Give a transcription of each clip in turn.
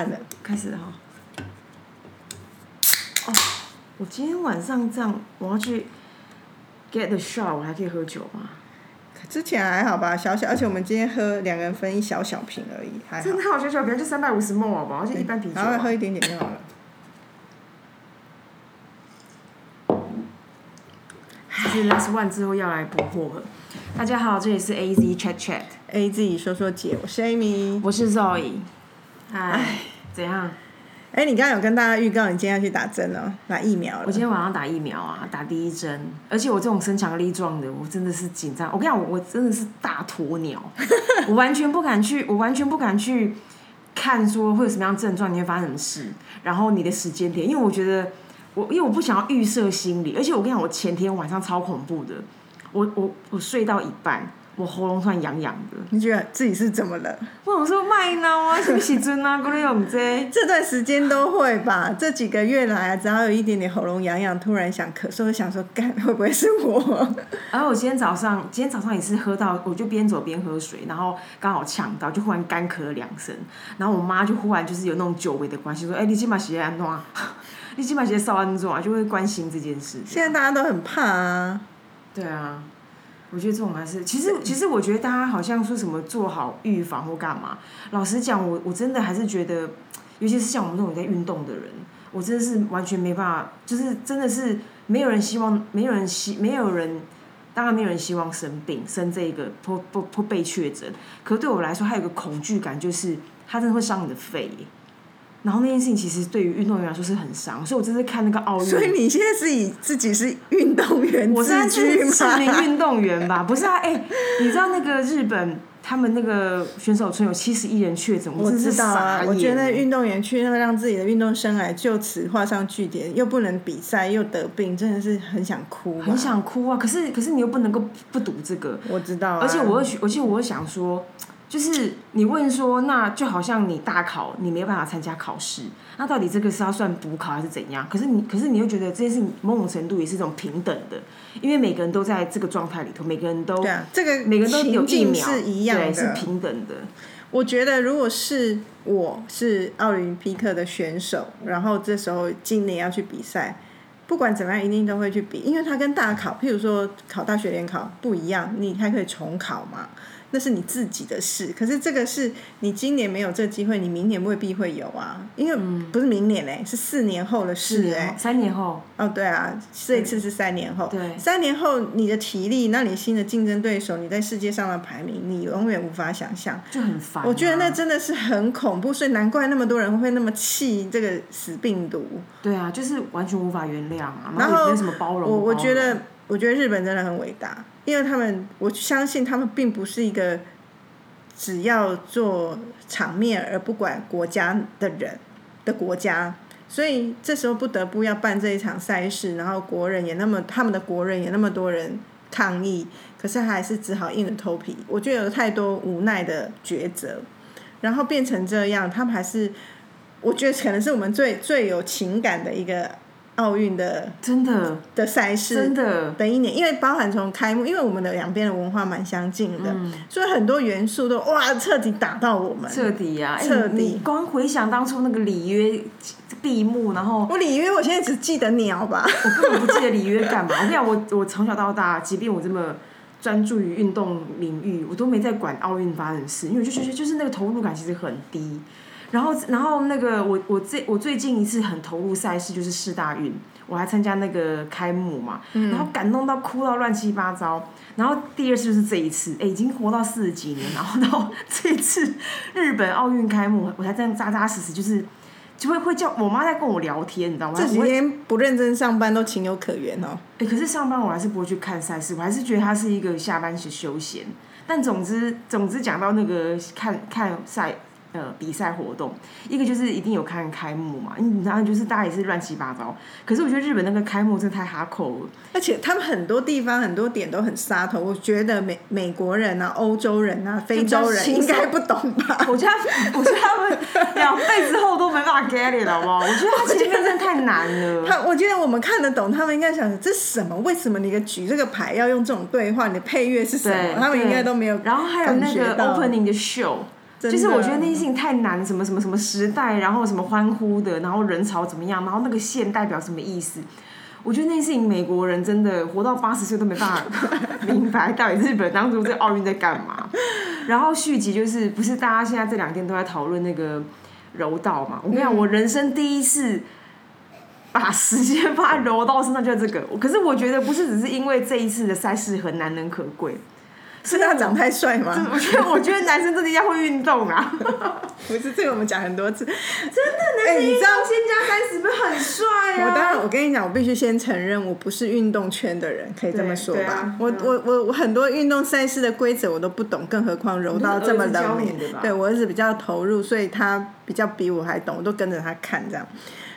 按了，开始哈。哦，我今天晚上这样，我要去 get the shot，我还可以喝酒吗？之前还好吧，小小，而且我们今天喝两个人分一小小瓶而已，还好真。的好小小瓶，就三百五十 ml 好不好？就一般啤酒啊。然后喝一点点就好了。是 last one 之后要来补货了。大家好，这里是 A Z Chat Chat，A Z 说说姐，我是 Amy。我是 Zoe。哎，怎样？哎，你刚刚有跟大家预告你今天要去打针哦，打疫苗了。我今天晚上打疫苗啊，打第一针，而且我这种身强力壮的，我真的是紧张。我跟你讲，我我真的是大鸵鸟，我完全不敢去，我完全不敢去看说会有什么样症状，你会发生什么事，然后你的时间点，因为我觉得我因为我不想要预设心理，而且我跟你讲，我前天晚上超恐怖的，我我我睡到一半，我喉咙突然痒痒的，你觉得自己是怎么了？我想说麦闹啊，什么时阵啊，过来用这。这段时间都会吧，这几个月来啊，只要有一点点喉咙痒痒，突然想咳嗽，就想说，干会不会是我？然 后我今天早上，今天早上也是喝到，我就边走边喝水，然后刚好呛到，就忽然干咳了两声。然后我妈就忽然就是有那种久违的关系，说：“哎、你今把鞋安怎？你今把鞋烧安怎？”就会关心这件事。现在大家都很怕啊。对啊，我觉得这种还是，其实其实我觉得大家好像说什么做好预防或干嘛，老实讲，我我真的还是觉得，尤其是像我们这种在运动的人，我真的是完全没办法，就是真的是没有人希望，没有人希，没有人。当然没有人希望生病，生这个或或或被确诊。可对我来说，还有一个恐惧感，就是它真的会伤你的肺耶。然后那件事情其实对于运动员来说是很伤，所以我这次看那个奥运，所以你现在是以自己是运动员 我是知名吗？运动员吧？不是啊，哎、你知道那个日本他们那个选手村有七十一人确诊，我真是知道啊我觉得运动员去那个让自己的运动生涯就此画上句点，又不能比赛，又得病，真的是很想哭嘛。很想哭啊。可是可是你又不能够不读这个，我知道啊、而且我又而且我又想说，就是你问说，那就好像你大考你没有办法参加考试，那到底这个是要算补考还是怎样？可是你可是你又觉得这件事情某种程度也是一种平等的，因为每个人都在这个状态里头，每个人都对啊，这个每个人都有情境疫苗，是一样对，是的。平等的。我觉得如果是我是奥林匹克的选手，然后这时候今年要去比赛，不管怎么样，一定都会去比，因为它跟大考，譬如说考大学联考不一样，你还可以重考嘛，那是你自己的事。可是这个是你今年没有这机会，你明年未必会有啊，因为不是明年嘞、是四年后的事哎、三年后，哦，对啊，这一次是三年后。对三年后你的体力，那你新的竞争对手，你在世界上的排名，你永远无法想象。就很烦啊、我觉得那真的是很恐怖，所以难怪那么多人会那么气这个死病毒。对啊，就是完全无法原谅啊，然后有什么包容。我我觉得，我觉得日本真的很伟大，因为他们，我相信他们并不是一个只要做场面而不管国家的人的国家，所以这时候不得不要办这一场赛事，然后国人也那么，他们的国人也那么多人抗议，可是还是只好硬着头皮。我觉得有太多无奈的抉择，然后变成这样，他们还是，我觉得可能是我们最最有情感的一个奥运的真的的赛事，真的的一年，因为包含从开幕，因为我们的两边的文化蛮相近的，嗯所以很多元素都哇彻底打到我们。彻底啊，哎彻底你你光回想当初那个里约闭幕，然后我里约，我现在只记得鸟吧。我根本不记得里约干嘛。我跟你讲，我我从小到大，即便我这么专注于运动领域，我都没在管奥运发生的事，因为我就觉得就是那个投入感其实很低。然后，然后那个我我最我最近一次很投入赛事就是世大运，我还参加那个开幕嘛，然后感动到哭到乱七八糟。然后第二次就是这一次，哎，已经活到四十几年，然后到 这一次日本奥运开幕，我才这样扎扎实实，就是就会会叫我妈在跟我聊天，你知道吗？这几天不认真上班都情有可原哦。哎、可是上班我还是不会去看赛事，我还是觉得它是一个下班时休闲。但总之，总之讲到那个看看赛呃比赛活动，一个就是一定有看开幕嘛，嗯然后就是大家也是乱七八糟。可是我觉得日本那个开幕真的太哈口了，而且他们很多地方很多点都很杀头，我觉得美美国人啊、欧洲人啊、非洲人应该不懂吧？我觉得他我觉得他们 两辈子后都没办法 get it 好不好？我觉得他前面真的太难了。他我觉得我们看得懂，他们应该想这什么？为什么你的举这个牌要用这种对话？你的配乐是什么？他们应该都没有。然后还有那个 opening 的 show，真就是我觉得那些事情太难，什么什么什么时代，然后什么欢呼的，然后人潮怎么样，然后那个线代表什么意思？我觉得那些事情，美国人真的活到八十岁都没办法 明白到底日本当初这奥运在干嘛。然后续集就是不是大家现在这两天都在讨论那个柔道嘛？我跟你讲，我人生第一次把时间放在柔道身上，就是这个。可是我觉得不是只是因为这一次的赛事很难能可贵，是他长太帅吗？我觉得我觉得男生真的要会运动啊。不是这个，我们讲很多次。真的，哎你知道先加三十分很帅啊！我当然，我跟你讲，我必须先承认，我不是运动圈的人，可以这么说吧我我我我很多运动赛事的规则我都不懂，更何况柔道这么冷门你的吧。对我儿子比较投入，所以他比较比我还懂，我都跟着他看这样。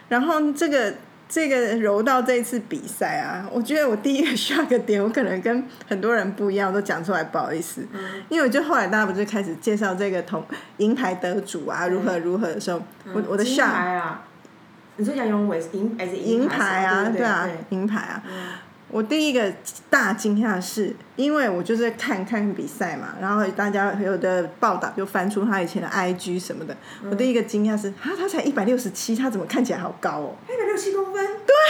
然后这个这个柔道这一次比赛啊，我觉得我第一个 shock 点，我可能跟很多人不一样，我都讲出来不好意思，嗯因为我就后来大家不就开始介绍这个铜银牌得主啊，如何如何的时候，我我的金 shock 牌啊！你说杨永伟银还是银牌牌啊，对啊，银牌啊。我第一个大惊讶是，因为我就是看看比赛嘛，然后大家有的报道就翻出他以前的 IG 什么的。我第一个惊讶是，啊，他才一百六十七，他怎么看起来好高哦？一百六七公分。对。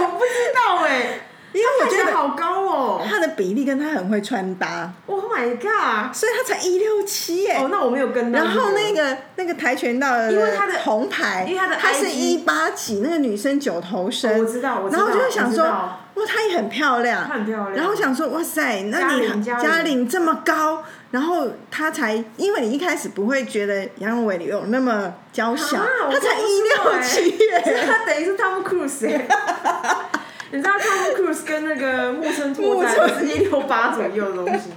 我不知道哎，因为我觉得好高哦他的比例跟他很会穿搭，！Oh my god！所以他才一六七耶。哦，那我没有跟到。然后那个那个跆拳道的因为他的红牌，因为他的她是一八几，那个女生九头身，哦我知道我知道然后我就会想说，哇，她也很漂亮，她很漂亮然后我想说，哇塞，那你玲嘉玲这么高，然后她才，因为你一开始不会觉得杨永伟有那么娇小，啊我她才不一六七欸耶，他等于是汤姆·克鲁斯哎。你知道做 cruise 跟那个木村拓木哉村是一六八左右的东西，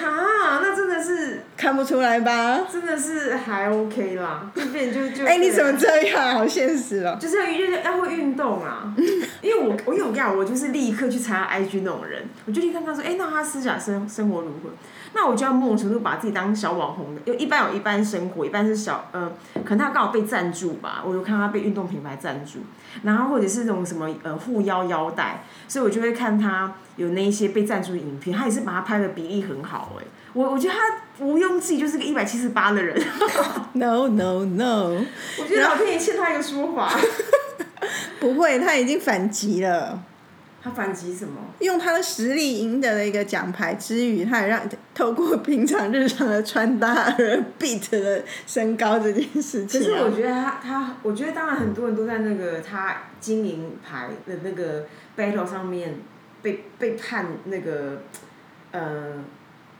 哈，那真的是看不出来吧？真的是还 OK 啦，就变就就。哎，你怎么这样？好现实哦。就是要要要会运动啊，因为我我因为我就是立刻去查 IG 那种人，我就立刻看他说，哎、那他私下生生活如何？那我就要某种程度把自己当小网红的，因为一般有一般生活，一般是小呃，可能他刚好被赞助吧，我就看他被运动品牌赞助，然后或者是那种什么呃护腰腰带，所以我就会看他有那一些被赞助的影片，他也是把他拍的比例很好哎、我我觉得他毋庸置疑就是个一百七十八的人，No no no，我觉得老天爷欠他一个说法，不会，他已经反击了。他反击什么？用他的实力赢得了一个奖牌之余，他也让透过平常日常的穿搭而 beat 了身高这件事情、啊。可是我觉得他他，我觉得当然很多人都在那个他金银牌的那个 battle 上面被被判那个呃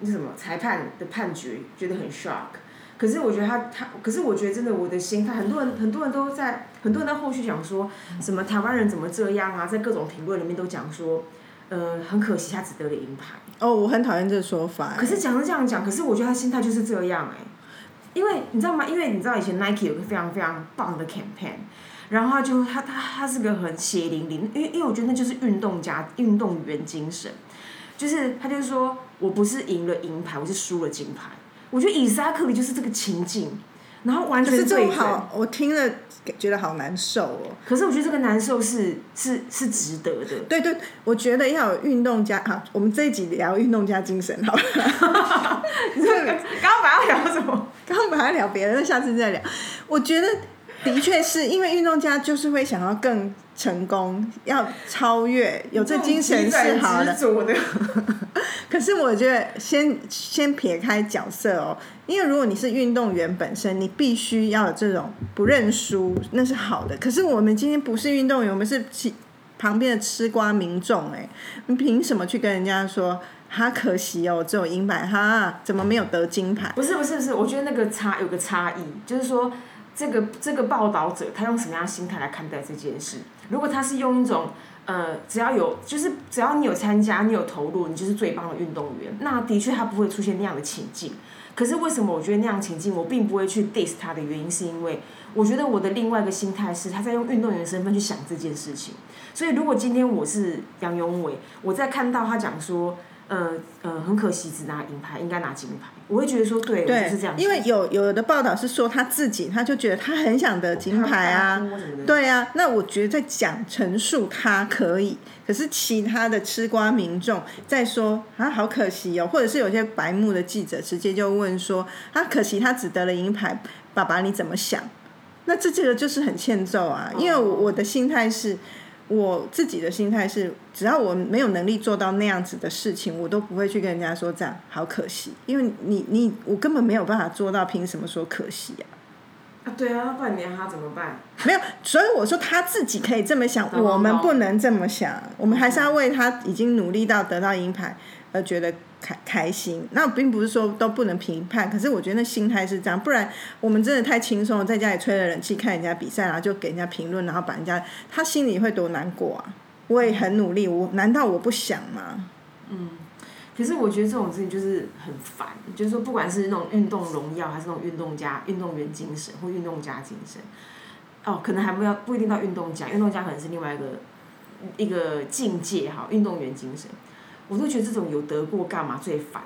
那什么裁判的判决觉得很 shock。可是我觉得他他，可是我觉得真的我的心态，很多人很多人都在很多人在后续讲说什么台湾人怎么这样啊，在各种评论里面都讲说，呃，很可惜他只得了银牌。哦，我很讨厌这个说法。可是讲是这样讲，可是我觉得他心态就是这样哎、因为你知道吗？因为你知道以前 Nike 有个非常非常棒的 campaign，然后他就他他他是个很血淋淋，因为因为我觉得那就是运动家运动员精神，就是他就是说我不是赢了银牌，我是输了金牌。我觉得以沙克里就是这个情境，然后完全是这。种好，我听了觉得好难受哦。可是我觉得这个难受是是是值得的。对对，我觉得要有运动家好，我们这一集聊运动家精神好了。刚刚本来要聊什么？刚刚本来聊别的，那下次再聊。我觉得的确是因为运动家就是会想要更成功，要超越，有这精神是好的。的。可是我觉得先先撇开角色哦，因为如果你是运动员本身，你必须要有这种不认输，那是好的。可是我们今天不是运动员，我们是其旁边的吃瓜民众，哎，你凭什么去跟人家说？哈，可惜哦，只有银牌，哈，怎么没有得金牌？不是不是不是，我觉得那个差有个差异，就是说这个这个报道者他用什么样的心态来看待这件事？如果他是用一种呃，只要有就是只要你有参加，你有投入，你就是最棒的运动员，那的确他不会出现那样的情境。可是为什么我觉得那样情境我并不会去 diss 他的原因，是因为我觉得我的另外一个心态是他在用运动员的身份去想这件事情。所以如果今天我是杨永伟，我在看到他讲说。呃呃，很可惜只拿银牌，应该拿金牌。我会觉得说，对，我就是这样。因为有有的报道是说他自己，他就觉得他很想得金牌啊对啊。那我觉得在讲陈述他可以，可是其他的吃瓜民众在说啊，好可惜哦，或者是有些白目的记者直接就问说啊，可惜他只得了银牌，爸爸你怎么想？那这这个就是很欠揍啊，因为我我的心态是。我自己的心态是，只要我没有能力做到那样子的事情，我都不会去跟人家说这样好可惜，因为你你我根本没有办法做到，凭什么说可惜啊？啊，对啊，不然你让他怎么办？没有，所以我说他自己可以这么想，我们不能这么想，我们还是要为他已经努力到得到银牌而觉得开开心。那并不是说都不能评判，可是我觉得那心态是这样，不然我们真的太轻松了，在家里吹了冷气看人家比赛，然后就给人家评论，然后把人家他心里会多难过啊！我也很努力，我难道我不想吗？可是我觉得这种事情就是很烦，就是说不管是那种运动荣耀，还是那种运动家、运动员精神或运动家精神，哦，可能还不要不一定到运动家，运动家可能是另外一个一个境界哈，运动员精神，我都觉得这种有得过干嘛最烦。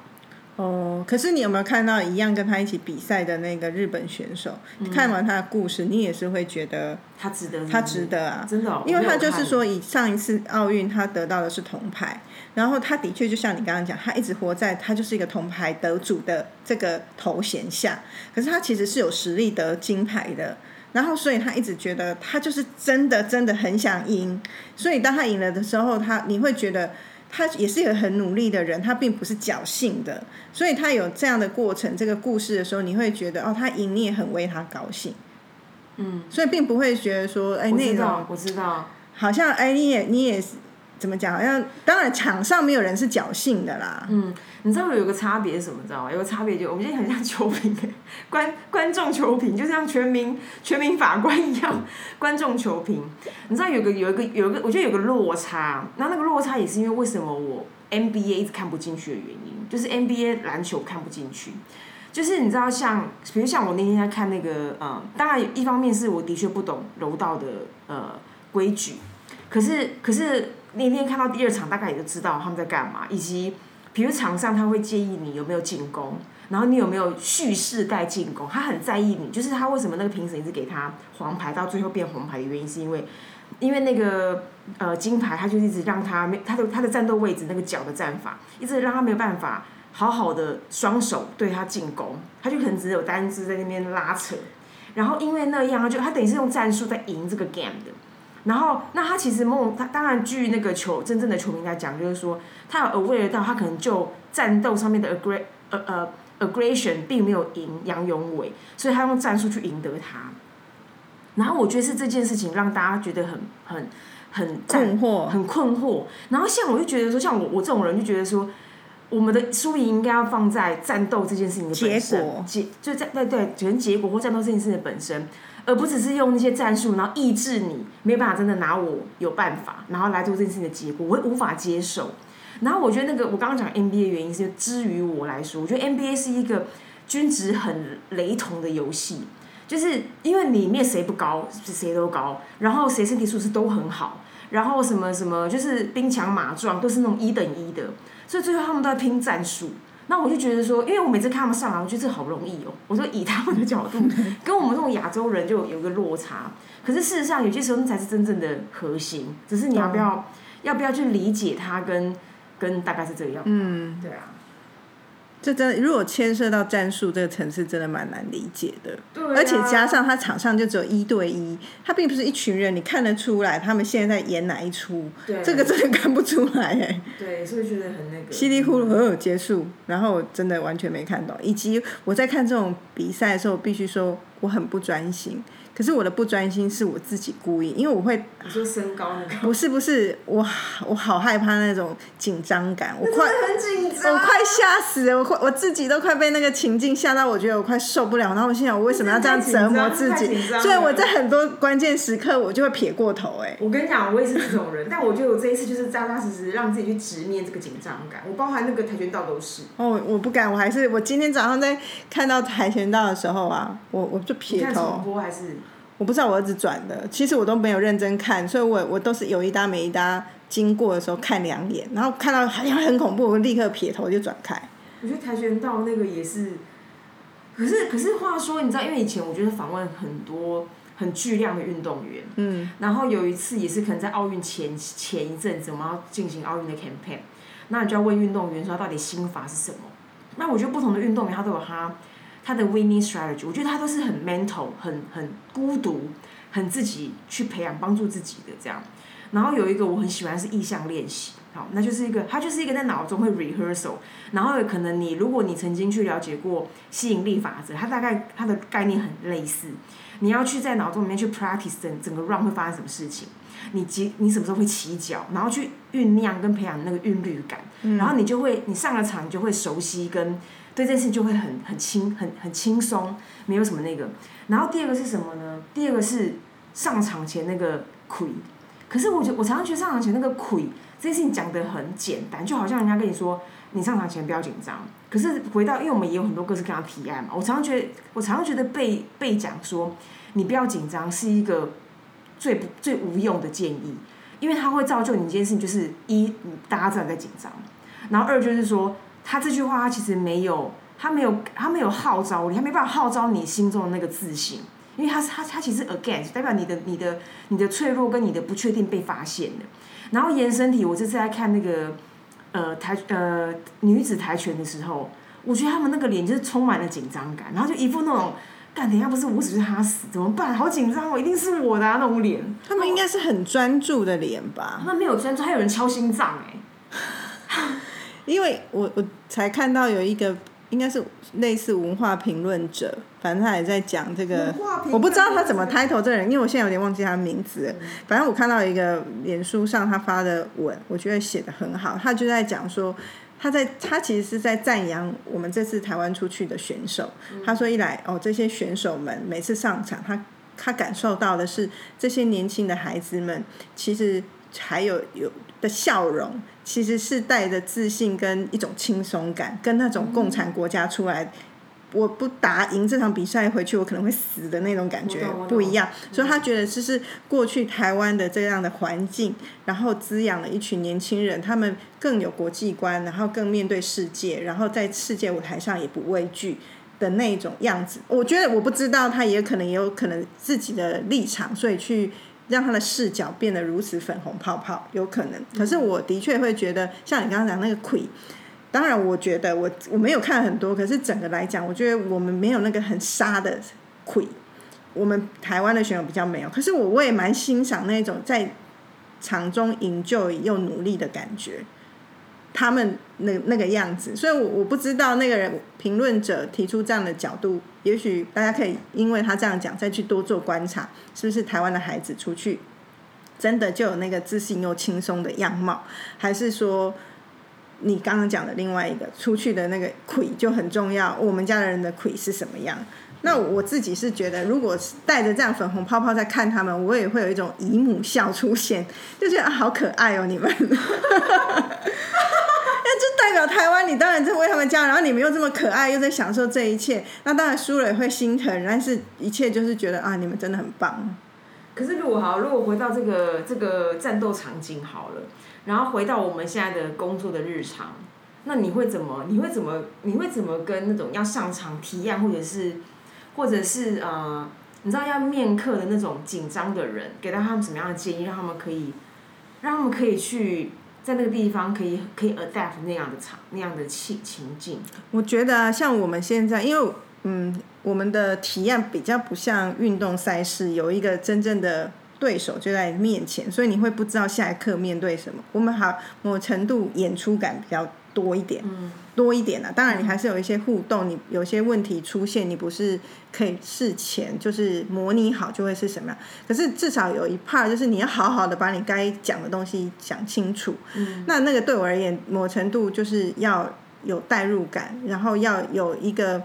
哦，可是你有没有看到一样跟他一起比赛的那个日本选手？你看完他的故事，你也是会觉得他值得是是，他值得啊，真的哦、因为他就是说，以上一次奥运他得到的是铜牌，然后他的确就像你刚刚讲，他一直活在他就是一个铜牌得主的这个头衔下，可是他其实是有实力得金牌的。然后，所以他一直觉得他就是真的真的很想赢，所以当他赢了的时候，他你会觉得他也是一个很努力的人，他并不是侥幸的，所以他有这样的过程，这个故事的时候，你会觉得哦，他赢你也很为他高兴，嗯，所以并不会觉得说，哎，那种知道，我知道，好像哎，你也你也是怎么讲？好像当然场上没有人是侥幸的啦。嗯，你知道有个差别是什么？知道吗？有个差别就我们今天很像球评，观观众球评，就像全民全民法官一样，观众球评。你知道有个有一个有一个，我觉得有个落差，那那个落差也是因为为什么我 NBA 一直看不进去的原因，就是 NBA 篮球看不进去。就是你知道像，比如像我那天在看那个，嗯，当然一方面是我的确不懂柔道的呃规矩，可是可是那天看到第二场，大概也就知道他们在干嘛，以及比如场上他会介意你有没有进攻，然后你有没有蓄势带进攻，他很在意你，就是他为什么那个评审一直给他黄牌，到最后变红牌的原因是因为，因为那个呃金牌他就一直让他没他的他的战斗位置那个脚的战法，一直让他没有办法好好的双手对他进攻，他就可能只有单只在那边拉扯，然后因为那样，他就他等于是用战术在赢这个 game 的。然后，那他其实梦，他当然据那个球真正的球迷来讲，就是说他有 aware 到他可能就战斗上面的 aggr 呃呃 aggression 并没有赢杨永伟，所以他用战术去赢得他。然后我觉得是这件事情让大家觉得很很很困惑很困惑。然后像我就觉得说，像我我这种人就觉得说，我们的输赢应该要放在战斗这件事情的本身结果结就在对对，可能结果或战斗这件事情的本身，而不只是用那些战术，然后抑制你没有办法真的拿我有办法，然后来做这件事情的结果，我会无法接受。然后我觉得那个我刚刚讲 NBA 的原因是，之于我来说，我觉得 NBA 是一个均值很雷同的游戏，就是因为里面谁不高，谁都高，然后谁身体素质都很好，然后什么什么就是兵强马壮，都是那种一等一的，所以最后他们都在拼战术。那我就觉得说，因为我每次看他们上来，我觉得这好不容易哦。我说以他们的角度，跟我们这种亚洲人就有一个落差。可是事实上，有些时候那才是真正的核心，只是你要不要、要不要去理解它跟跟大概是这个样子。嗯，对啊，这真的如果牵涉到战术这个层次，真的蛮难理解的。对啊而且加上他场上就只有一对一，他并不是一群人，你看得出来他们现在在演哪一出，对这个真的看不出来哎。对，所以觉得很那个稀里糊涂有结束，然后我真的完全没看懂。以及我在看这种比赛的时候，必须说我很不专心。可是我的不专心是我自己故意，因为我会你说身高那个，不是不是我我好害怕那种紧张感，我快很紧张，我快吓死了，我快我自己都快被那个情境吓到，我觉得我快受不了。然后我心想，我为什么要这样折磨自己所以我在很多关键时刻，我就会撇过头、哎，我跟你讲，我也是这种人，但我觉得我这一次就是扎扎实实让自己去直面这个紧张感，我包含那个跆拳道都是。哦，我不敢，我还是我今天早上在看到跆拳道的时候啊，我我就你撇头，播还是？我不知道我儿子转的，其实我都没有认真看，所以我我都是有一搭没一搭经过的时候看两眼，然后看到好像很恐怖，我立刻撇头就转开。我觉得跆拳道那个也是，可是可是话说，你知道，因为以前我觉得访问很多很巨量的运动员，嗯，然后有一次也是可能在奥运前前一阵子，我们要进行奥运的 campaign，那你就要问运动员说他到底心法是什么？那我觉得不同的运动员他都有他他的 winning strategy，我觉得他都是很 mental，很很孤独，很自己去培养帮助自己的这样。然后有一个我很喜欢是意向练习，好，那就是一个他就是一个在脑中会 rehearsal，然后可能你如果你曾经去了解过吸引力法则，它大概它的概念很类似，你要去在脑中里面去 practice 整整个 run 会发生什么事情，你几你什么时候会起脚，然后去酝酿跟培养那个韵律感，然后你就会你上了场你就会熟悉跟对这件事就会很很轻很很轻松，没有什么那个。然后第二个是什么呢？第二个是上场前那个 q 可是我觉我常常觉得上场前那个亏这件事情讲得很简单，就好像人家跟你说你上场前不要紧张。可是回到，因为我们也有很多各式各样的提案嘛，我常常觉得我常常觉得被被讲说你不要紧张是一个最不最无用的建议，因为它会造就你这件事情就是一大家知道在紧张，然后二就是说他这句话他其实没有他没有他没有号召你，他没办法号召你心中的那个自信。因为他是他他其实 against 代表你的你的你的脆弱跟你的不确定被发现了，然后延伸体我这次在看那个呃台呃女子跆拳的时候，我觉得他们那个脸就是充满了紧张感，然后就一副那种干等下不是我死就是他死怎么办？好紧张哦，一定是我的那种脸。他们应该是很专注的脸吧？他们没有专注，还有人敲心脏哎。因为我我才看到有一个。应该是类似文化评论者，反正他也在讲这个，我不知道他怎么 title 这个人，因为我现在有点忘记他名字。反正我看到一个脸书上他发的文，我觉得写的很好。他就在讲说，他在他其实是在赞扬我们这次台湾出去的选手。他说一来哦，这些选手们每次上场，他他感受到的是这些年轻的孩子们其实还有有的笑容。其实是带着自信跟一种轻松感，跟那种共产国家出来，我不打赢这场比赛回去，我可能会死的那种感觉不一样。所以他觉得这是过去台湾的这样的环境，然后滋养了一群年轻人，他们更有国际观，然后更面对世界，然后在世界舞台上也不畏惧的那种样子。我觉得我不知道他也可能也有可能自己的立场，所以去。让他的视角变得如此粉红泡泡，有可能。可是我的确会觉得，像你刚刚讲那个 “qui”，，当然我觉得我我没有看很多，可是整个来讲，我觉得我们没有那个很杀的魁，我们台湾的选手比较没有。可是我我也蛮欣赏那种在场中营救又努力的感觉。他们那那个样子，所以我我不知道那个人评论者提出这样的角度，也许大家可以因为他这样讲，再去多做观察，是不是台湾的孩子出去真的就有那个自信又轻松的样貌，还是说你刚刚讲的另外一个出去的那个魁就很重要？我们家的人的魁是什么样？那我自己是觉得，如果带着这样粉红泡泡在看他们，我也会有一种姨母笑出现，就觉得啊，好可爱哦，你们。那就代表台湾，你当然在为他们家，然后你们又这么可爱，又在享受这一切，那当然输了也会心疼，但是一切就是觉得啊，你们真的很棒。可是如果好，如果回到这个这个战斗场景好了，然后回到我们现在的工作的日常，那你会怎么？你会怎么？你会怎么跟那种要上场体验，或者是或者是呃，你知道要面客的那种紧张的人，给到他们什么样的建议，让他们可以让他们可以去。在那个地方可以可以 adapt 那样的场那样的情情境。我觉得像我们现在，因为嗯，我们的体验比较不像运动赛事，有一个真正的对手就在面前，所以你会不知道下一刻面对什么。我们好某程度演出感比较。多一点，多一点呢。当然，你还是有一些互动。你有些问题出现，你不是可以事前就是模拟好就会是什么样。可是至少有一 part 就是你要好好的把你该讲的东西讲清楚。嗯那那个对我而言，某程度就是要有代入感，然后要有一个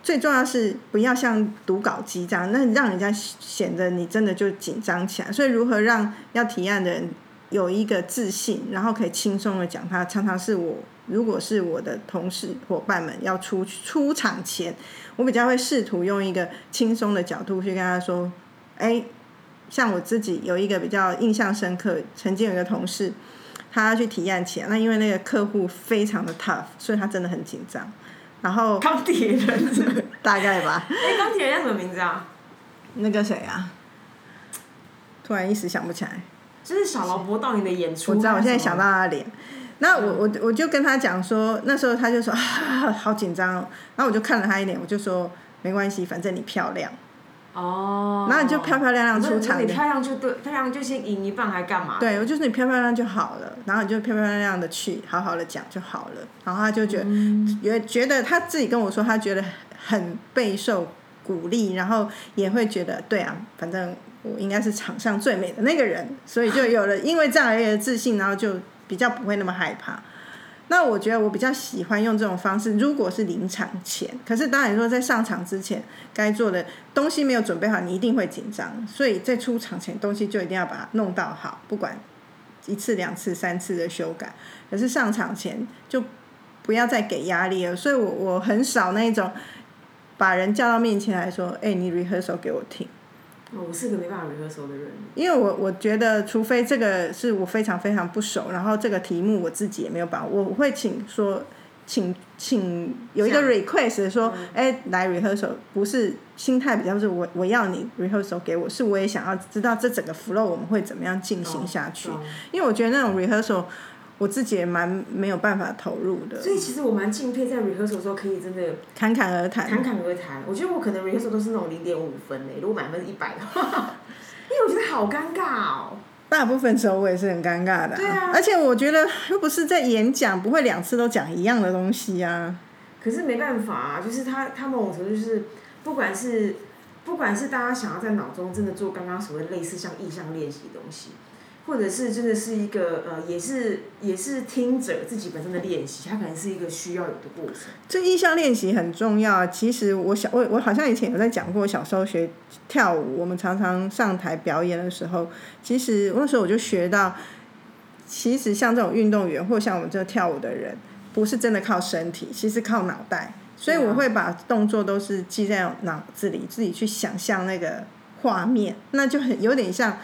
最重要是不要像读稿机这样，那让人家显得你真的就紧张起来。所以如何让要提案的人有一个自信，然后可以轻松的讲，他常常是我。如果是我的同事伙伴们要出出场前，我比较会试图用一个轻松的角度去跟他说：“哎，像我自己有一个比较印象深刻，曾经有一个同事，他要去提案前，那因为那个客户非常的 tough，所以他真的很紧张。然后钢铁人，大概吧，哎，钢铁人叫什么名字啊？那个谁啊？突然一时想不起来。就是小劳勃到你的演出。我知道，我现在想到他的脸。那我我我就跟他讲说，那时候他就说啊，好紧张哦。然后我就看了他一眼，我就说没关系，反正你漂亮。哦。然后你就漂漂亮亮出场你漂亮就对，漂亮就先赢一半，还干嘛？对，我就是你漂漂亮亮就好了，然后你就漂漂亮亮的去，好好的讲就好了。然后他就觉得，嗯觉觉得他自己跟我说，他觉得很备受鼓励，然后也会觉得，对啊，反正我应该是场上最美的那个人，所以就有了因为这样而自信，然后就比较不会那么害怕。那我觉得我比较喜欢用这种方式，如果是临场前，可是当然说在上场之前该做的东西没有准备好，你一定会紧张，所以在出场前东西就一定要把它弄到好，不管一次、两次、三次的修改。可是上场前就不要再给压力了，所以我我很少那一种把人叫到面前来说，哎、你 rehearsal 给我听。哦我是个没办法 rehearsal 的人。因为我我觉得，除非这个是我非常非常不熟，然后这个题目我自己也没有把握，我会请说，请请有一个 request 说，哎、来 rehearsal，不是心态比较是我我要你 rehearsal 给我，是我也想要知道这整个 flow 我们会怎么样进行下去，懂。因为我觉得那种 rehearsal 我自己也蛮没有办法投入的，所以其实我蛮敬佩在 rehearsal 的时候可以真的侃侃而谈。侃侃而谈。我觉得我可能 rehearsal 都是那种零点五分诶，如果满分是一百的话，因为我觉得好尴尬哦。大部分时候我也是很尴尬的、对啊而且我觉得又不是在演讲，不会两次都讲一样的东西啊。可是没办法啊，就是他他某种程度就是，不管是不管是大家想要在脑中真的做刚刚所谓类似像意向练习的东西，或者是真的是一个呃，也是也是听者自己本身的练习，它可能是一个需要有的过程。这意向练习很重要。其实我小我我好像以前有在讲过，小时候学跳舞，我们常常上台表演的时候，其实那时候我就学到，其实像这种运动员或像我们这跳舞的人，不是真的靠身体，其实靠脑袋。所以我会把动作都是记在脑子里，自己去想象那个画面，那就很有点像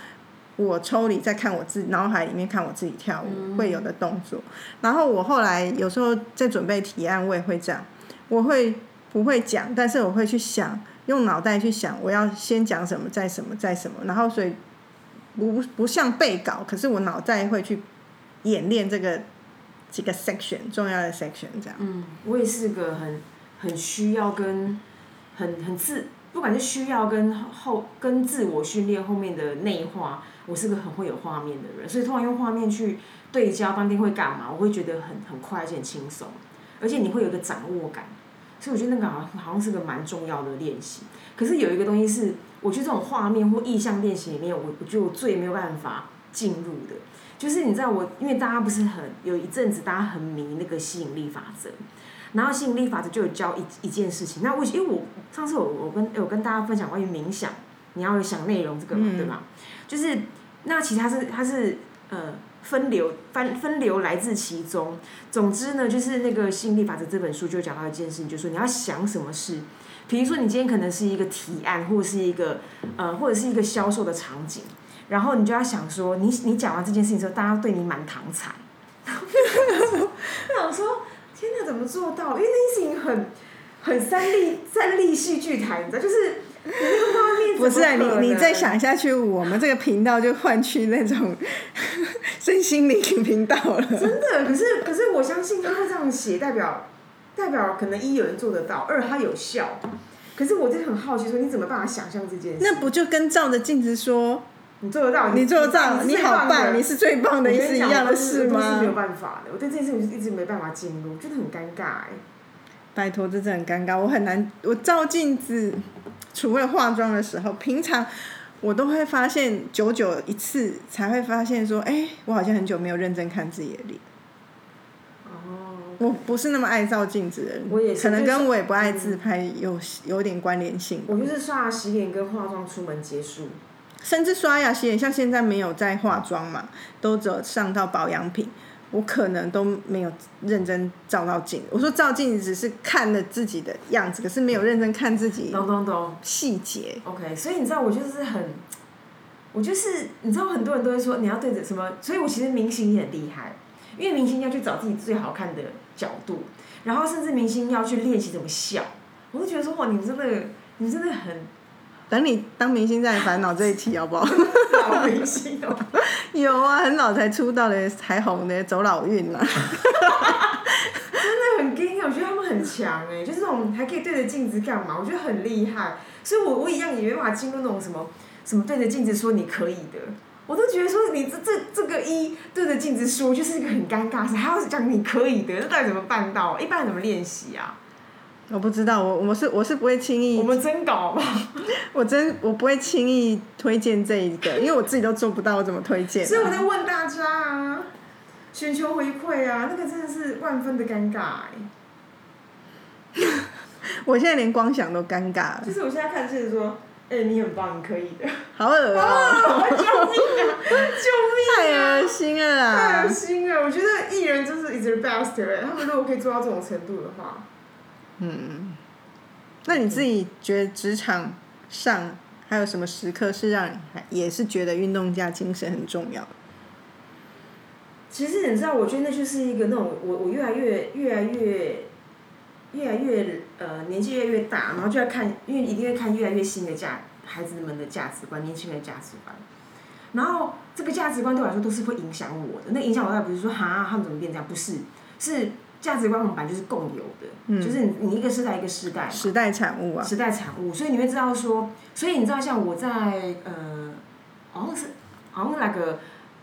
我抽离在看我自脑海里面看我自己跳舞会有的动作。然后我后来有时候在准备提案，我也会这样，我会不会讲，但是我会去想，用脑袋去想我要先讲什么，再什么，再什么，然后所以不不像背稿，可是我脑袋会去演练这个几个 section 重要的 section 这样。嗯，我也是个很很需要跟很很自，不管是需要跟后跟自我训练后面的内化，我是个很会有画面的人，所以通常用画面去对焦当天会干嘛，我会觉得很很快而且很轻松，而且你会有一个掌握感，所以我觉得那个好像好像是个蛮重要的练习。可是有一个东西是，我觉得这种画面或意象练习里面，我我觉得我最没有办法进入的，就是你知道我，因为大家不是很有一阵子大家很迷那个吸引力法则。然后吸引力法则就有教一一件事情，那我因为我上次我我跟我跟大家分享关于冥想，你要有想内容这个嘛，对吧？就是那其实它是它是呃分流分分流来自其中。总之呢，就是那个吸引力法则这本书就讲到一件事情，就是说你要想什么事，比如说你今天可能是一个提案，或者是一个呃或者是一个销售的场景，然后你就要想说，你你讲完这件事情之后，大家对你满堂彩。我想说。天哪，怎么做到？因为那件事情很很三立三立戏剧台，你知道，就是不是啊，你你再想下去，我们这个频道就换去那种 身心灵频道了。真的，可是可是我相信他会这样写，代表代表可能一有人做得到，二他有效。可是我真的很好奇，说你怎么办法想象这件事？那不就跟照着镜子说你做得到，你做得到，你你好棒，你是最棒的，我是一样的事吗是没有？办法的，我对这件事情一直没办法进入，真的很尴尬哎。拜托，这真的很尴尬，我很难。我照镜子，除了化妆的时候，平常我都会发现，久久一次才会发现说，哎、我好像很久没有认真看自己的脸。哦，我不是那么爱照镜子的人，我也是可能跟我也不爱自拍有有点关联性。我就是刷牙、洗脸跟化妆出门结束。甚至刷牙洗脸，像现在没有在化妆嘛，都只有上到保养品，我可能都没有认真照到镜子。我说照镜子只是看了自己的样子，可是没有认真看自己懂懂懂。细节。OK，所以你知道我就是很，我就是你知道很多人都会说你要对着什么，所以我其实明星也很厉害，因为明星要去找自己最好看的角度，然后甚至明星要去练习怎么笑，我就觉得说哇，你们真的，你们真的很等你当明星再来烦恼这一题好不好？老明星哦。有啊，很老才出道的，才红的，走老运啊。真的很惊我觉得他们很强哎，就是那种还可以对着镜子干嘛？我觉得很厉害，所以我我一样也没办法进入那种什么什么对着镜子说你可以的，我都觉得说你这这这个一对着镜子说就是一个很尴尬事，还要讲你可以的，那到底怎么办到？一般人怎么练习啊？我不知道，我我是我是不会轻易，我们真搞吧？我真我不会轻易推荐这一个，因为我自己都做不到，我怎么推荐？所以我在问大家啊，寻求回馈啊，那个真的是万分的尴尬哎。我现在连光想都尴尬了。就是我现在看就是说，哎，你很棒，你可以的。好恶哦！救命啊！救命！太恶心了啦！太恶心了！我觉得艺人就是 is the best 哎，他们如果可以做到这种程度的话。嗯，那你自己觉得职场上还有什么时刻是让你也是觉得运动家精神很重要？其实你知道，我觉得那就是一个那种我我越来越越来越越来越呃年纪越来越大，然后就要看，因为一定会看越来越新的价孩子们的价值观，年轻人的价值观。然后这个价值观对我来说都是会影响我的，那影响我倒不是说哈他们怎么变这样，不是是。价值观我们本来就是共有的，就是你一个时代一个时代，时代产物啊，时代产物，所以你会知道说，所以你知道像我在呃，好像是好像那个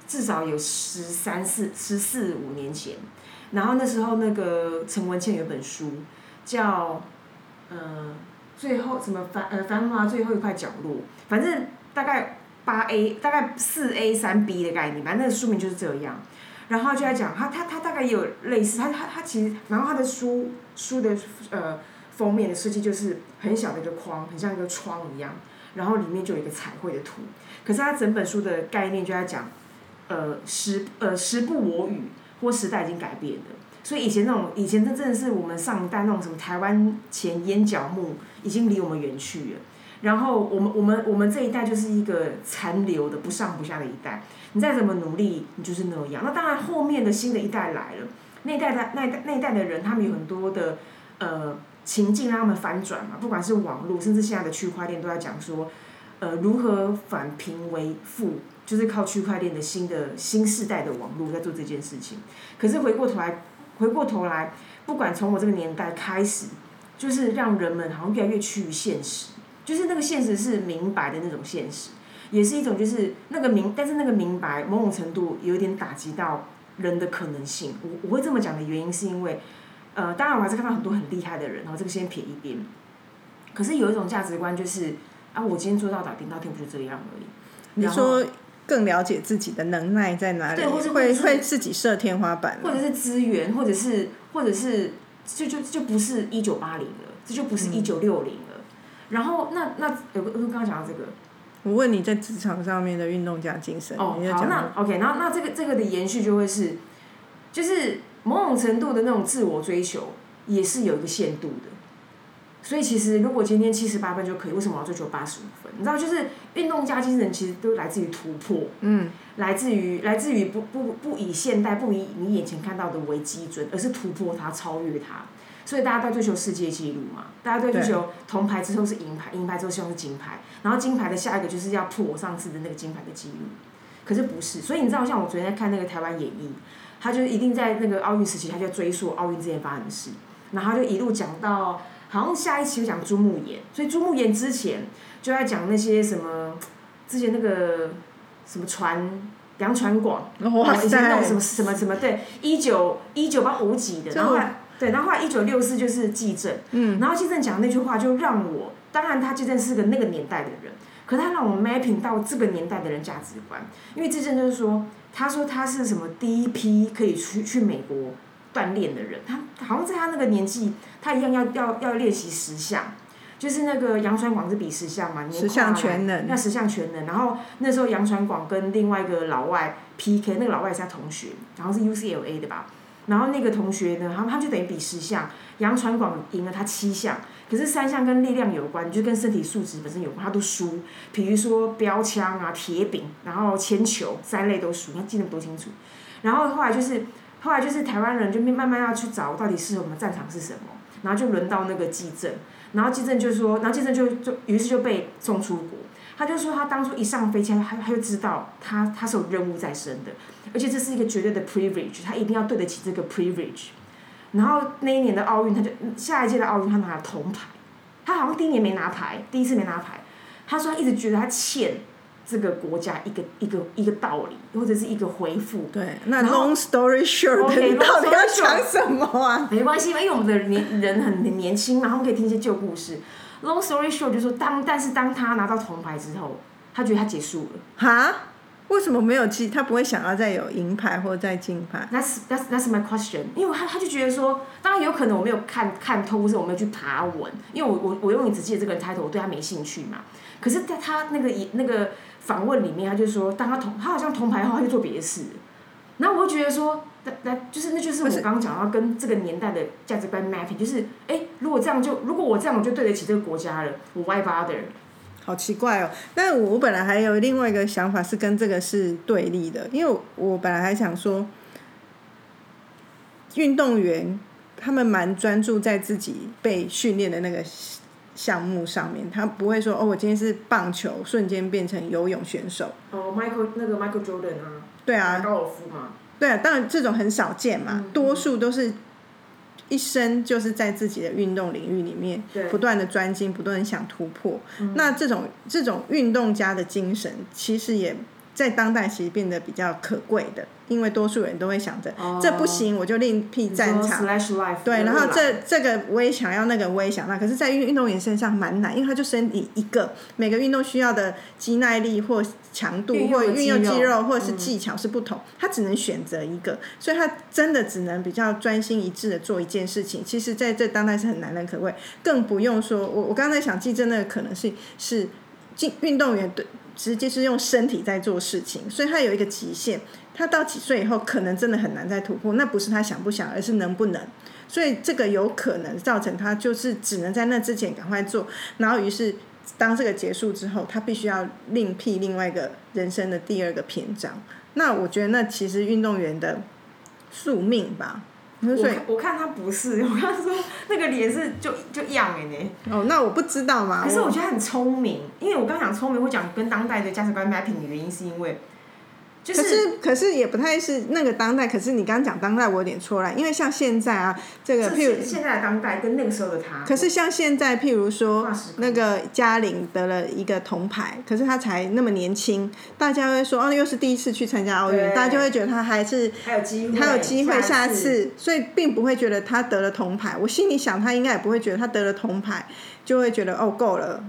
至少有十三四十四五年前，然后那时候那个陈文茜有本书叫呃最后什么繁呃繁华最后一块角落，反正大概八 A 大概四 A 三 B 的概念，反正那个书名就是这样。然后就在讲他他他大概也有类似他他他其实然后他的书书的呃封面的设计就是很小的一个框，很像一个窗一样，然后里面就有一个彩绘的图。可是他整本书的概念就在讲，呃时呃时不我与或时代已经改变了。所以以前那种以前真的是我们上一代那种什么台湾前烟角木已经离我们远去了。然后我们我们我们这一代就是一个残留的不上不下的一代。你再怎么努力，你就是那样。那当然，后面的新的一代来了，那一代的那代那一代的人，他们有很多的呃情境让他们翻转嘛。不管是网络，甚至现在的区块链，都在讲说，呃，如何反贫为富，就是靠区块链的新的新世代的网络在做这件事情。可是回过头来，回过头来，不管从我这个年代开始，就是让人们好像越来越趋于现实，就是那个现实是明白的那种现实。也是一种，就是那个明，但是那个明白某种程度有点打击到人的可能性。我我会这么讲的原因是因为，呃，当然我还是看到很多很厉害的人，然后这个先撇一边。可是有一种价值观就是，啊，我今天做到打顶到天不就这样而已。你说更了解自己的能耐在哪里？对，或者会会自己设天花板，或者是资源，或者是或者是就就就不是一九八零了，这就不是一九六零了。然后那那有个刚刚讲到这个。我问你在职场上面的运动家精神。哦，好，那 OK，然后那这个这个的延续就会是，就是某种程度的那种自我追求也是有一个限度的。所以其实如果今天七十八分就可以，为什么要追求八十五分？你知道，就是运动家精神其实都来自于突破，嗯，来自于来自于不不不以现代不以你眼前看到的为基准，而是突破它，超越它。所以大家都追求世界纪录嘛，大家都追求铜牌之后是银牌，银牌之后希望是金牌，然后金牌的下一个就是要破我上次的那个金牌的记录。可是不是，所以你知道，像我昨天在看那个台湾演艺，他就一定在那个奥运时期，他就追溯奥运之前发生的事，然后就一路讲到，好像下一期就讲朱木炎，所以朱木炎之前就在讲那些什么，之前那个什么船杨传广，以前那种什么什么什么对，一九一九八五几的，然后。对，然后后来一九六四就是纪政，嗯，然后纪政讲那句话就让我，当然他纪政是个那个年代的人，可他让我 mapping 到这个年代的人价值观，因为纪政就是说，他说他是什么第一批可以去去美国锻炼的人，他好像在他那个年纪，他一样要要要练习十项，就是那个杨传广是比十项嘛，十项全能，那十项全能，然后那时候杨传广跟另外一个老外 PK，那个老外是他同学，然后是 UCLA 的吧。然后那个同学呢，他他就等于比十项，杨传广赢了他七项，可是三项跟力量有关，就跟身体素质本身有关，他都输。比如说标枪啊、铁饼，然后铅球三类都输，他记得多清楚。然后后来就是后来就是台湾人就慢慢要去找到底适合我们战场是什么，然后就轮到那个季正，然后季正就说，然后季正就就于是就被送出国。他就说他当初一上飞机，他他就知道他他是有任务在身的，而且这是一个绝对的 privilege，他一定要对得起这个 privilege。然后那一年的奥运，他就下一届的奥运他拿了铜牌，他好像第一年没拿牌，第一次没拿牌，他说他一直觉得他欠这个国家一个一个一个道理，或者是一个回复。对，那 long story short，你到底要讲什么啊？没关系因为我们的年人很年轻嘛，他们可以听一些旧故事。Long story short，就说当但是当他拿到铜牌之后，他觉得他结束了。哈？为什么没有记？他不会想要再有银牌或者再金牌？That's that's that's my question。因为他他就觉得说，当然有可能我没有看看透，或是我没有去爬文。因为我我我用你只记得这个人 title，我对他没兴趣嘛。可是在他那个那个访问里面，他就说，当他铜他好像铜牌后，他就做别的事。然后我就觉得说，那那就是那就是我刚刚讲到跟这个年代的价值观 mapping，就是哎，如果这样就如果我这样我就对得起这个国家了，我 why bother？好奇怪哦！但我本来还有另外一个想法是跟这个是对立的，因为我本来还想说，运动员他们蛮专注在自己被训练的那个项目上面，他不会说哦，我今天是棒球，瞬间变成游泳选手。哦，Michael 那个 Michael Jordan 啊。对啊。高尔夫嘛。对啊，当然这种很少见嘛，多数都是。一生就是在自己的运动领域里面不断的专精，不断的想突破。那这种这种运动家的精神，其实也在当代其实变得比较可贵的。因为多数人都会想着，这不行，我就另辟战场。对，然后这这个我也想要，那个我也想要。可是，在运运动员身上蛮难，因为他就身体一个，每个运动需要的肌耐力或强度或运用肌肉或者是技巧是不同，他只能选择一个，所以他真的只能比较专心一致的做一件事情。其实，在这当代是很难能可贵，更不用说，我我刚才想，记真的可能性是进运动员对直接是用身体在做事情，所以他有一个极限。他到几岁以后，可能真的很难再突破。那不是他想不想，而是能不能。所以这个有可能造成他就是只能在那之前赶快做，然后于是当这个结束之后，他必须要另辟另外一个人生的第二个篇章。那我觉得那其实运动员的宿命吧。所以我看他不是，我看他说那个脸是就就样哎呢。哦，那我不知道嘛。可是我觉得很聪明，因为我刚讲聪明我讲跟当代的价值观 mapping 的原因，是因为。可是可是也不太是那个当代，可是你刚刚讲当代，我有点错了，因为像现在啊，这个譬如现在的当代跟那个时候的他，可是像现在譬如说那个嘉玲得了一个铜牌，可是他才那么年轻，大家会说哦，又是第一次去参加奥运，大家就会觉得他还是还有机会，还有机会下次，所以并不会觉得他得了铜牌。我心里想，他应该也不会觉得他得了铜牌就会觉得哦够了。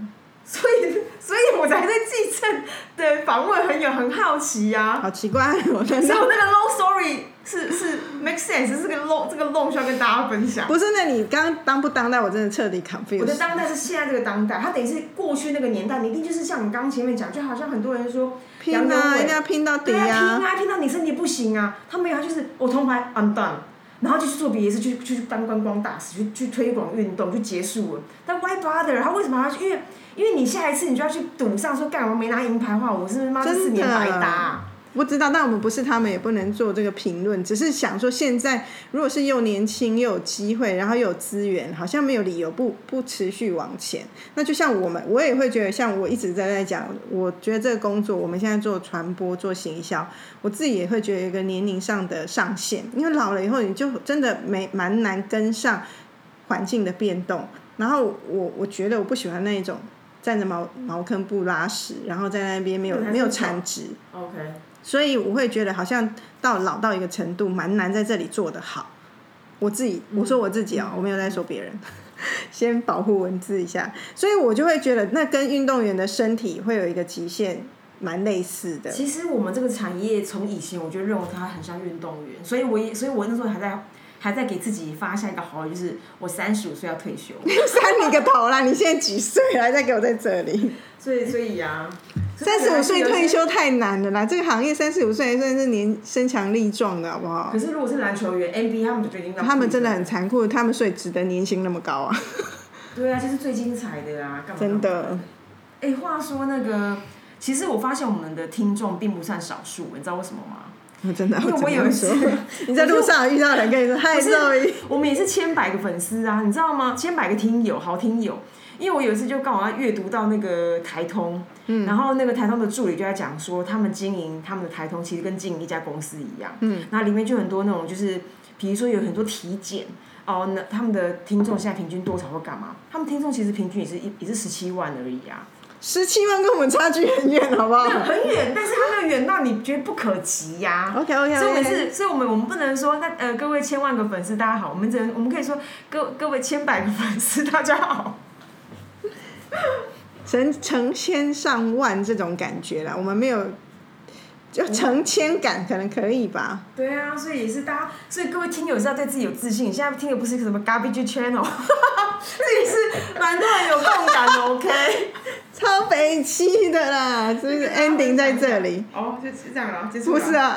所以，所以我才对继承的访问很有很好奇呀。好奇怪，我那个 long story 是是 make sense，是个 long 这个 long 需要跟大家分享。不是，那你刚当不当代，我真的彻底 confused。我的当代是现在这个当代，它等于是过去那个年代，你一定就是像你刚刚前面讲，就好像很多人说拼啊，一定要拼到底啊，拼啊，拼到你身体不行啊。他没有，他就是我铜牌 I'm done，然后就去做别的事，去去当观光大使，去去推广运动，就结束了。但 why bother？他为什么要去？因为因为你下一次你就要去赌上说干我没拿银牌的话，我是妈这四年白搭。不知道，但我们不是他们，也不能做这个评论。只是想说，现在如果是又年轻又有机会，然后又有资源，好像没有理由不不持续往前。那就像我们，我也会觉得，像我一直在在讲，我觉得这个工作，我们现在做传播、做行销，我自己也会觉得有一个年龄上的上限，因为老了以后，你就真的没蛮难跟上环境的变动。然后我我觉得我不喜欢那一种。站着茅茅坑不拉屎，然后在那边没有没有产值。OK。所以我会觉得好像到老到一个程度，蛮难在这里做得好。我自己我说我自己啊，我没有在说别人，先保护文字一下。所以我就会觉得，那跟运动员的身体会有一个极限，蛮类似的。其实我们这个产业从以前我就认为它很像运动员，所以我也所以我那时候还在。还在给自己发下一个好，就是我三十五岁要退休。三你个头啦！你现在几岁？还在给我在这里？所以，所以呀，三十五岁退休太难了啦！这个行业三十五岁算是年身强力壮的，好不好？可是如果是篮球员，NBA 他们就决定他们真的很残酷，他们所以值得年薪那么高啊。对啊，就是最精彩的啊，干嘛？真的。哎，话说那个，其实我发现我们的听众并不算少数，你知道为什么吗？我真的，因为我有一次 你在路上遇到人跟你说嗨，周一，我们也是千百个粉丝啊，你知道吗？千百个听友，好听友。因为我有一次就刚好要阅读到那个台通，嗯然后那个台通的助理就在讲说，他们经营他们的台通其实跟经营一家公司一样，嗯，那里面就很多那种就是，比如说有很多体检。哦，那他们的听众现在平均多少或干嘛？他们听众其实平均也是一也是十七万而已啊。十七万跟我们差距很远，好不好？很远，但是他们远到你觉得不可及呀、OK OK OK，所以我们。是，所以我们我们不能说那呃各位千万个粉丝大家好，我们只能我们可以说各各位千百个粉丝大家好。成成千上万这种感觉啦，我们没有，就成千感可能可以吧。对啊，所以也是大家，所以各位听友是要对自己有自信。现在听的不是什么 garbage channel，这也是蛮多人有共感的，OK。超北气的啦，是不是 ending 在这里？哦，就是这样了，结束了。不是啊，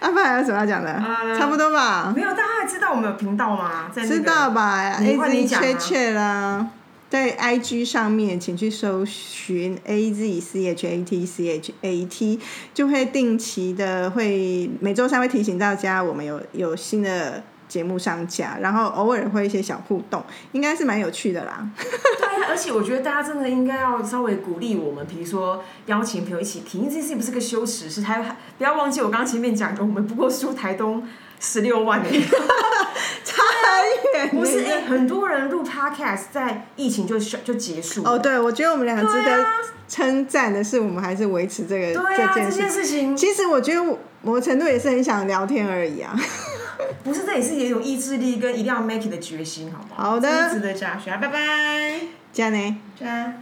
阿爸还有什么要讲的？呃差不多吧。没有，大家还知道我们有频道吗？在那个知道吧你？A 换你 Z 讲啊确切啦，在 IG 上面请去搜寻 A Z C H A T C H A T，就会定期的会每周三会提醒大家我们有有新的节目上架，然后偶尔会一些小互动，应该是蛮有趣的啦。对啊，而且我觉得大家真的应该要稍微鼓励我们，比如说邀请朋友一起听，因为这件事情不是个羞耻事，还还不要忘记我刚前面讲的，我们不过输台东十六万而已。差很远。不是，哎、很多人录 podcast 在疫情就就结束。哦，对，我觉得我们两个值得称赞的是，我们还是维持这个这件事。件事情其实我觉得我某程度也是很想聊天而已啊。不是，这也是也有意志力跟一定要 make it 的决心，好不好？好的值得嘉许啊！拜拜，这样呢？这样。